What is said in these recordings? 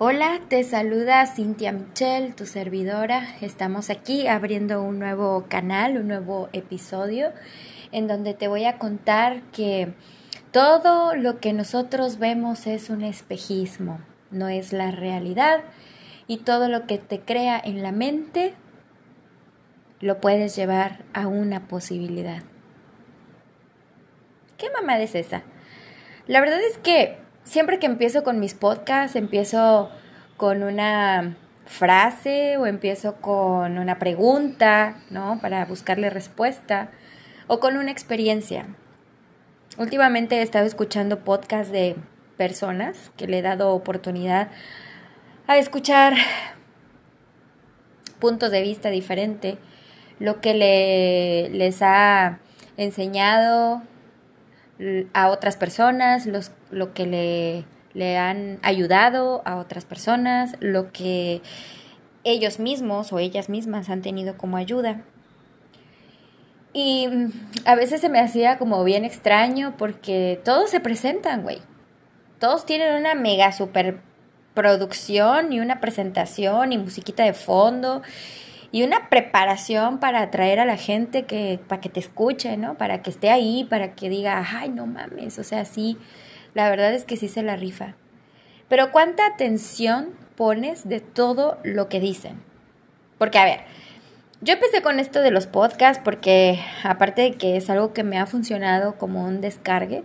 Hola, te saluda Cintia Michel, tu servidora. Estamos aquí abriendo un nuevo canal, un nuevo episodio, en donde te voy a contar que todo lo que nosotros vemos es un espejismo, no es la realidad, y todo lo que te crea en la mente lo puedes llevar a una posibilidad. ¿Qué mamada es esa? La verdad es que siempre que empiezo con mis podcasts, empiezo con una frase o empiezo con una pregunta, ¿no? Para buscarle respuesta o con una experiencia. Últimamente he estado escuchando podcasts de personas que le he dado oportunidad a escuchar puntos de vista diferentes, lo que le, les ha enseñado a otras personas, los, lo que le, le han ayudado a otras personas, lo que ellos mismos o ellas mismas han tenido como ayuda. Y mm, a veces se me hacía como bien extraño porque todos se presentan, güey. Todos tienen una mega super producción y una presentación y musiquita de fondo y una preparación para atraer a la gente que para que te escuche, ¿no? Para que esté ahí, para que diga, "Ay, no mames", o sea, sí, la verdad es que sí se la rifa. Pero ¿cuánta atención pones de todo lo que dicen? Porque a ver, yo empecé con esto de los podcasts porque aparte de que es algo que me ha funcionado como un descargue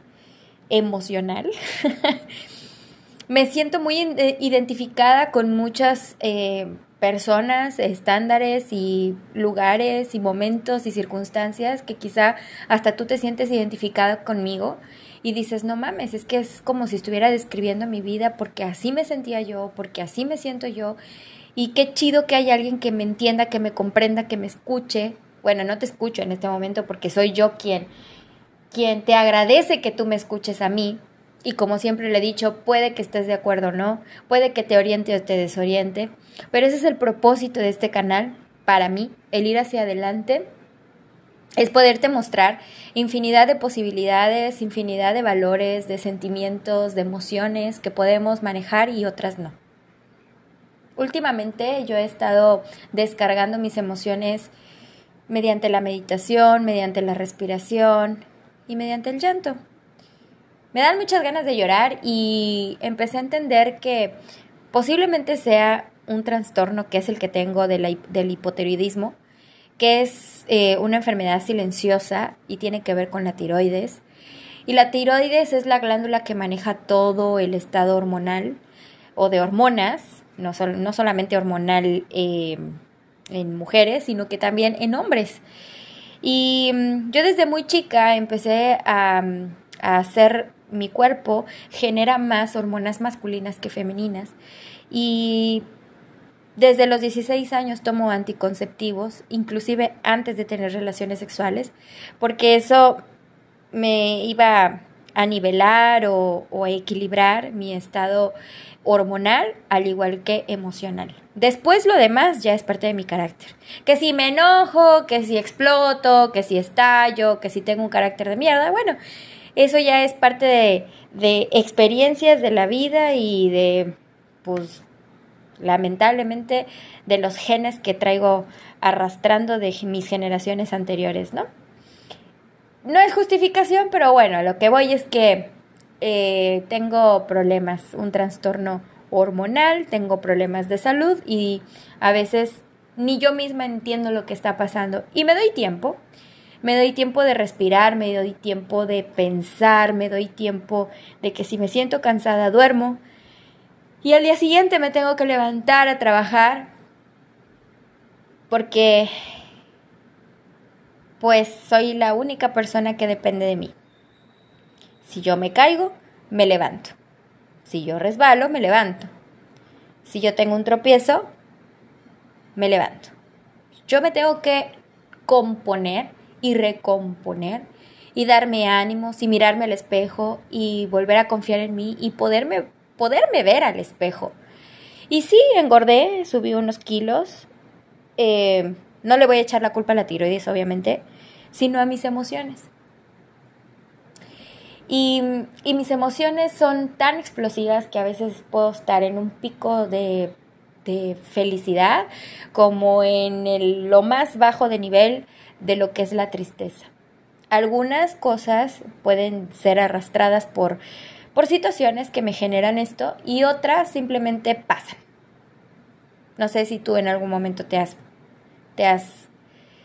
emocional, me siento muy identificada con muchas eh, personas, estándares y lugares y momentos y circunstancias que quizá hasta tú te sientes identificada conmigo y dices, no mames, es que es como si estuviera describiendo mi vida porque así me sentía yo, porque así me siento yo y qué chido que hay alguien que me entienda, que me comprenda, que me escuche. Bueno, no te escucho en este momento porque soy yo quien quien te agradece que tú me escuches a mí, y como siempre le he dicho, puede que estés de acuerdo o no, puede que te oriente o te desoriente, pero ese es el propósito de este canal, para mí, el ir hacia adelante, es poderte mostrar infinidad de posibilidades, infinidad de valores, de sentimientos, de emociones que podemos manejar y otras no. Últimamente yo he estado descargando mis emociones mediante la meditación, mediante la respiración y mediante el llanto me dan muchas ganas de llorar y empecé a entender que posiblemente sea un trastorno que es el que tengo del hipotiroidismo, que es eh, una enfermedad silenciosa y tiene que ver con la tiroides. Y la tiroides es la glándula que maneja todo el estado hormonal o de hormonas, no, no solamente hormonal eh, en mujeres, sino que también en hombres. Y mm, yo desde muy chica empecé a, a hacer mi cuerpo genera más hormonas masculinas que femeninas. Y desde los 16 años tomo anticonceptivos, inclusive antes de tener relaciones sexuales, porque eso me iba a nivelar o, a equilibrar mi estado hormonal al igual que emocional. Después lo demás ya es parte de mi carácter. Que si me enojo, que si exploto, que si estallo, que si tengo un carácter de mierda, bueno, eso ya es parte de, de experiencias de la vida y de, pues, lamentablemente, de los genes que traigo arrastrando de mis generaciones anteriores, ¿no? No es justificación, pero bueno, lo que voy es que eh, tengo problemas, un trastorno hormonal, tengo problemas de salud y a veces ni yo misma entiendo lo que está pasando y me doy tiempo me doy tiempo de respirar, me doy tiempo de pensar, me doy tiempo de que si me siento cansada duermo. Y al día siguiente me tengo que levantar a trabajar porque pues soy la única persona que depende de mí. Si yo me caigo, me levanto. Si yo resbalo, me levanto. Si yo tengo un tropiezo, me levanto. Yo me tengo que componer y recomponer y darme ánimos y mirarme al espejo y volver a confiar en mí y poderme, poderme ver al espejo. Y sí, engordé, subí unos kilos. Eh, no le voy a echar la culpa a la tiroides, obviamente, sino a mis emociones. Y, mis emociones son tan explosivas que a veces puedo estar en un pico de, de felicidad como en el, lo más bajo de nivel de lo que es la tristeza. Algunas cosas pueden ser arrastradas por, por situaciones que me generan esto y otras simplemente pasan. No sé si tú en algún momento te has, te has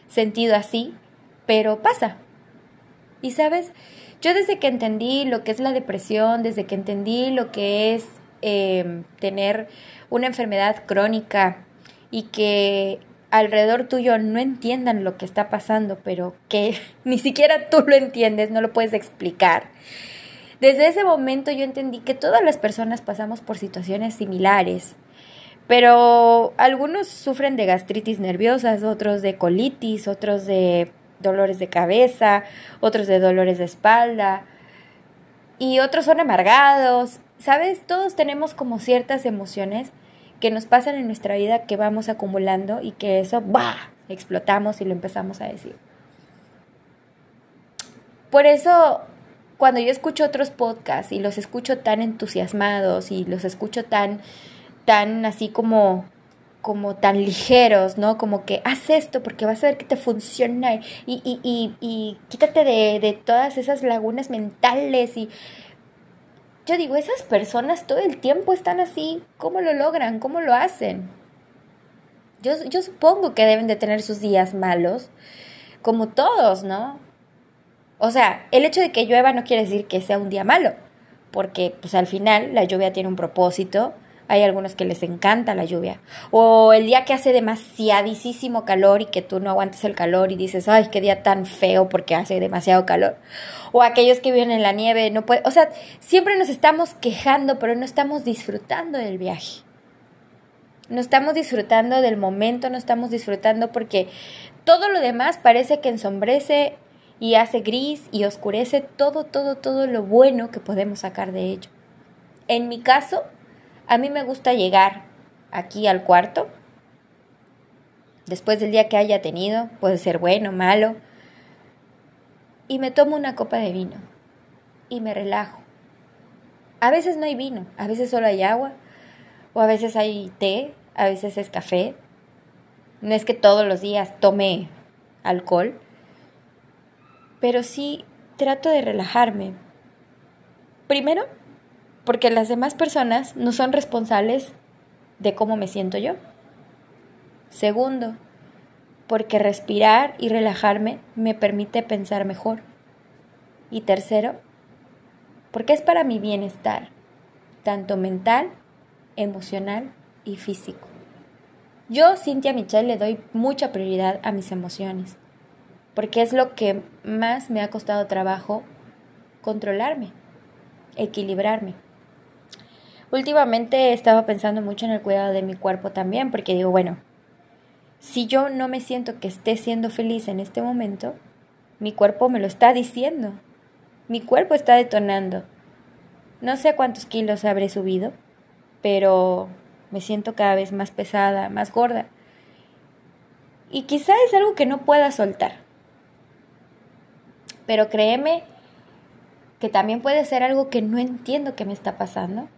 sentido así, pero pasa. Y sabes, yo desde que entendí lo que es la depresión, desde que entendí lo que es em, tener una enfermedad crónica y que alrededor tuyo no entiendan lo que está pasando, pero que ni siquiera tú lo entiendes, no lo puedes explicar. Desde ese momento yo entendí que todas las personas pasamos por situaciones similares, pero algunos sufren de gastritis nerviosas, otros de colitis, otros de dolores de cabeza, otros de dolores de espalda y otros son amargados. ¿Sabes? Todos tenemos como ciertas emociones que nos pasan en nuestra vida que vamos acumulando y que eso, ¡bah! explotamos y lo empezamos a decir. Por eso, cuando yo escucho otros podcasts y los escucho tan entusiasmados y los escucho tan, tan así como como tan ligeros, ¿no? Como que haz esto porque vas a ver que te funciona y, y, y, y quítate de, de, todas esas lagunas mentales y yo digo, esas personas todo el tiempo están así, ¿cómo lo logran? ¿Cómo lo hacen? Yo, yo supongo que deben de tener sus días malos, como todos, ¿no? O sea, el hecho de que llueva no quiere decir que sea un día malo, porque pues al final la lluvia tiene un propósito, hay algunos que les encanta la lluvia. O el día que hace demasiadísimo calor y que tú no aguantes el calor y dices, ay, qué día tan feo porque hace demasiado calor. O aquellos que viven en la nieve, no puede, o sea, siempre nos estamos quejando, pero no estamos disfrutando del viaje. No estamos disfrutando del momento, no estamos disfrutando porque todo lo demás parece que ensombrece y hace gris y oscurece todo, todo, todo lo bueno que podemos sacar de ello. En mi caso, a mí me gusta llegar aquí al cuarto, después del día que haya tenido, puede ser bueno, malo, y me tomo una copa de vino y me relajo. A veces no hay vino, a veces solo hay agua, o a veces hay té, a veces es café. No es que todos los días tome alcohol, pero sí trato de relajarme. Primero, porque las demás personas no son responsables de cómo me siento yo. Segundo, porque respirar y relajarme me permite pensar mejor. Y tercero, porque es para mi bienestar, tanto mental, emocional y físico. Yo, Cintia Michelle, le doy mucha prioridad a mis emociones, porque es lo que más me ha costado trabajo controlarme, equilibrarme. Últimamente he estado pensando mucho en el cuidado de mi cuerpo también, porque digo, bueno, si yo no me siento que esté siendo feliz en este momento, mi cuerpo me lo está diciendo. Mi cuerpo está detonando. No sé cuántos kilos habré subido, pero me siento cada vez más pesada, más gorda. Y quizá es algo que no pueda soltar. Pero créeme que también puede ser algo que no entiendo que me está pasando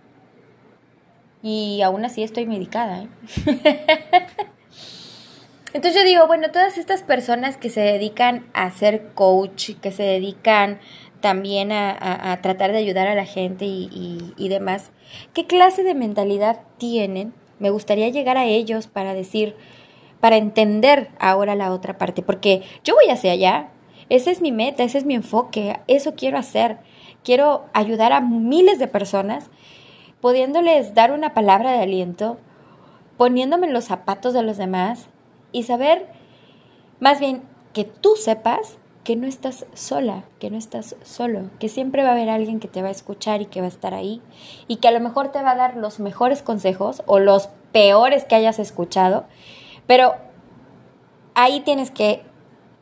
y aún así estoy medicada. ¿eh? Entonces yo digo, bueno, todas estas personas que se dedican a ser coach, que se dedican también a, tratar de ayudar a la gente y, y, demás, ¿qué clase de mentalidad tienen? Me gustaría llegar a ellos para decir, para entender ahora la otra parte, porque yo voy hacia allá, esa es mi meta, ese es mi enfoque, eso quiero hacer, quiero ayudar a miles de personas pudiéndoles dar una palabra de aliento, poniéndome en los zapatos de los demás y saber, más bien, que tú sepas que no estás sola, que no estás solo, que siempre va a haber alguien que te va a escuchar y que va a estar ahí y que a lo mejor te va a dar los mejores consejos o los peores que hayas escuchado, pero ahí tienes que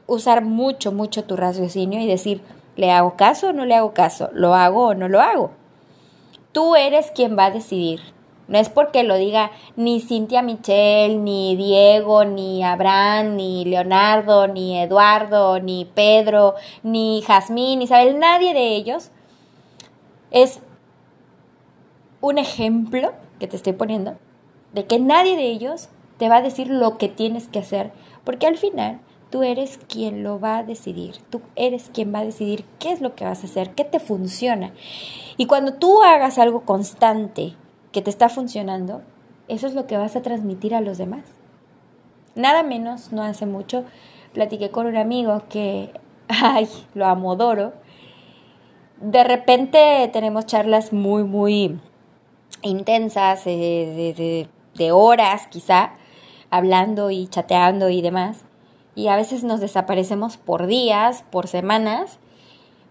usar mucho, mucho tu raciocinio y decir, ¿le hago caso o no le hago caso? ¿Lo hago o no lo hago? Tú eres quien va a decidir. No es porque lo diga ni Cintia Michelle, ni Diego, ni Abraham, ni Leonardo, ni Eduardo, ni Pedro, ni Jazmín, ni Isabel, nadie de ellos es un ejemplo que te estoy poniendo de que nadie de ellos te va a decir lo que tienes que hacer, porque al final tú eres quien lo va a decidir, tú eres quien va a decidir qué es lo que vas a hacer, qué te funciona. Y cuando tú hagas algo constante que te está funcionando, eso es lo que vas a transmitir a los demás. Nada menos, no hace mucho, platiqué con un amigo que, ay, lo amodoro. De repente tenemos charlas muy, muy intensas, eh, de, horas quizá, hablando y chateando y demás. Y a veces nos desaparecemos por días, por semanas,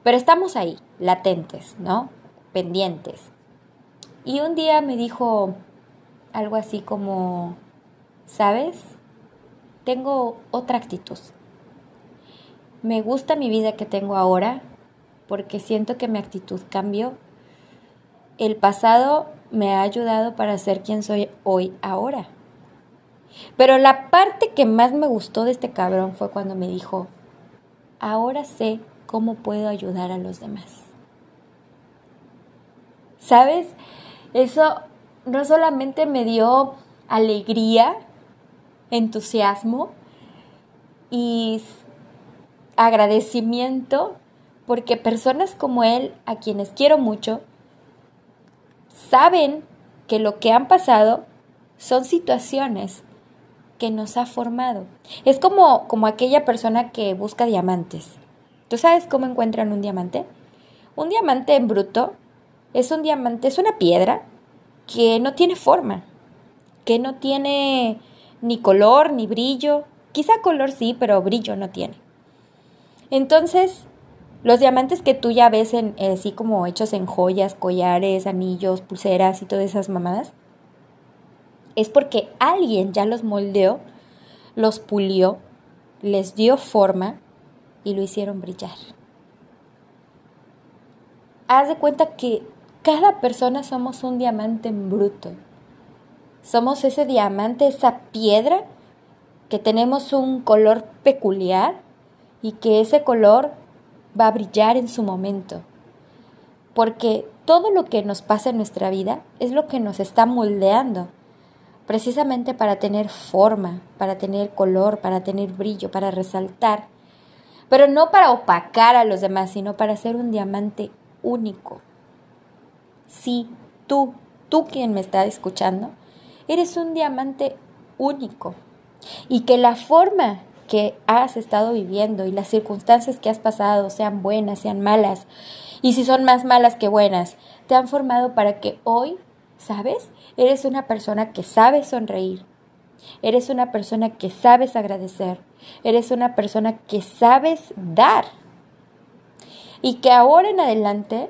pero estamos ahí, latentes, ¿no? Pendientes. Y un día me dijo algo así como, ¿sabes? Tengo otra actitud. Me gusta mi vida que tengo ahora porque siento que mi actitud cambió. El pasado me ha ayudado para ser quien soy hoy ahora. Pero la parte que más me gustó de este cabrón fue cuando me dijo, ahora sé cómo puedo ayudar a los demás. ¿Sabes? Eso no solamente me dio alegría, entusiasmo y agradecimiento, porque personas como él, a quienes quiero mucho, saben que lo que han pasado son situaciones que nos ha formado. Es como, como aquella persona que busca diamantes. ¿Tú sabes cómo encuentran un diamante? Un diamante en bruto es un diamante, es una piedra que no tiene forma, que no tiene ni color ni brillo. Quizá color sí, pero brillo no tiene. Entonces, los diamantes que tú ya ves en, eh, así como hechos en joyas, collares, anillos, pulseras y todas esas mamadas, es porque alguien ya los moldeó, los pulió, les dio forma y lo hicieron brillar. Haz de cuenta que cada persona somos un diamante en bruto. Somos ese diamante, esa piedra que tenemos un color peculiar y que ese color va a brillar en su momento. Porque todo lo que nos pasa en nuestra vida es lo que nos está moldeando, precisamente para tener forma, para tener color, para tener brillo, para resaltar, pero no para opacar a los demás, sino para ser un diamante único. Sí, tú, tú quien me está escuchando, eres un diamante único y que la forma que has estado viviendo y las circunstancias que has pasado, sean buenas, sean malas, y si son más malas que buenas, te han formado para que hoy, ¿sabes? Eres una persona que sabe sonreír, eres una persona que sabes agradecer, eres una persona que sabes dar. Y que ahora en adelante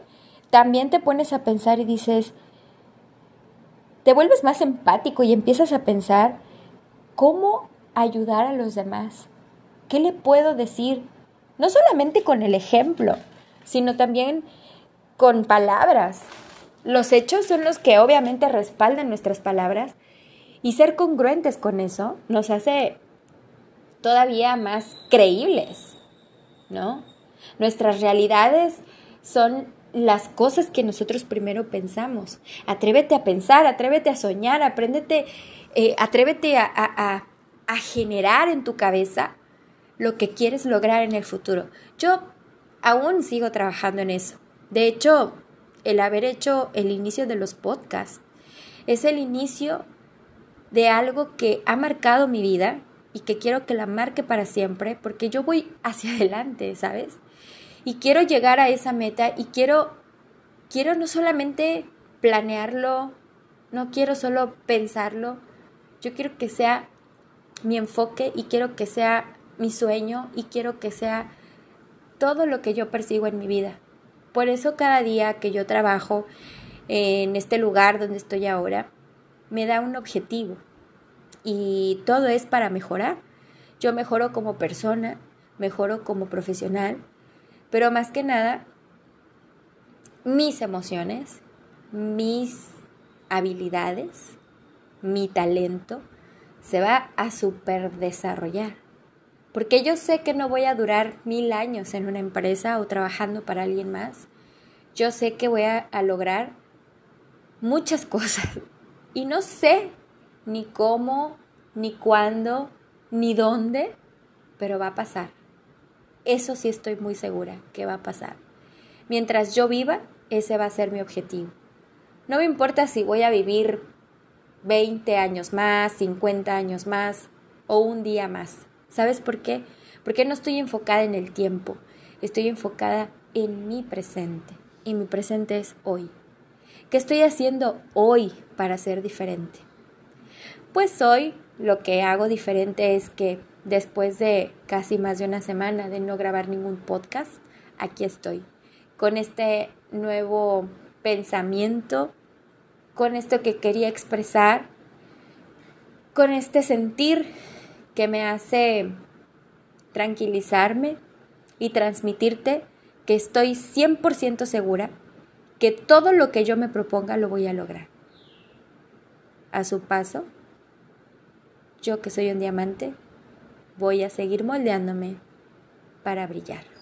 también te pones a pensar y dices, te vuelves más empático y empiezas a pensar cómo ayudar a los demás? ¿Qué le puedo decir? No solamente con el ejemplo, sino también con palabras. Los hechos son los que obviamente respaldan nuestras palabras y ser congruentes con eso nos hace todavía más creíbles, ¿no? Nuestras realidades son las cosas que nosotros primero pensamos. Atrévete a pensar, atrévete a soñar, apréndete, eh, atrévete a a generar en tu cabeza lo que quieres lograr en el futuro. Yo aún sigo trabajando en eso. De hecho, el haber hecho el inicio de los podcasts es el inicio de algo que ha marcado mi vida y que quiero que la marque para siempre porque yo voy hacia adelante, ¿sabes? Y quiero llegar a esa meta y quiero quiero no solamente planearlo, no quiero solo pensarlo, yo quiero que sea mi enfoque y quiero que sea mi sueño y quiero que sea todo lo que yo persigo en mi vida. Por eso cada día que yo trabajo en este lugar donde estoy ahora, me da un objetivo y todo es para mejorar. Yo mejoro como persona, mejoro como profesional, pero más que nada, mis emociones, mis habilidades, mi talento, se va a super desarrollar. Porque yo sé que no voy a durar mil años en una empresa o trabajando para alguien más. yo sé que voy a, a lograr muchas cosas y no sé ni cómo, ni cuándo, ni dónde, pero va a pasar. Eso sí estoy muy segura que va a pasar. Mientras yo viva, ese va a ser mi objetivo. No me importa si voy a vivir 20 años más, 50 años más o un día más. ¿Sabes por qué? Porque no estoy enfocada en el tiempo, estoy enfocada en mi presente. Y mi presente es hoy. ¿Qué estoy haciendo hoy para ser diferente? Pues hoy lo que hago diferente es que después de casi más de una semana de no grabar ningún podcast, aquí estoy, con este nuevo pensamiento, con esto que quería expresar, con este sentir que me hace tranquilizarme y transmitirte que estoy 100% segura que todo lo que yo me proponga lo voy a lograr. A su paso, yo que soy un diamante, voy a seguir moldeándome para brillar.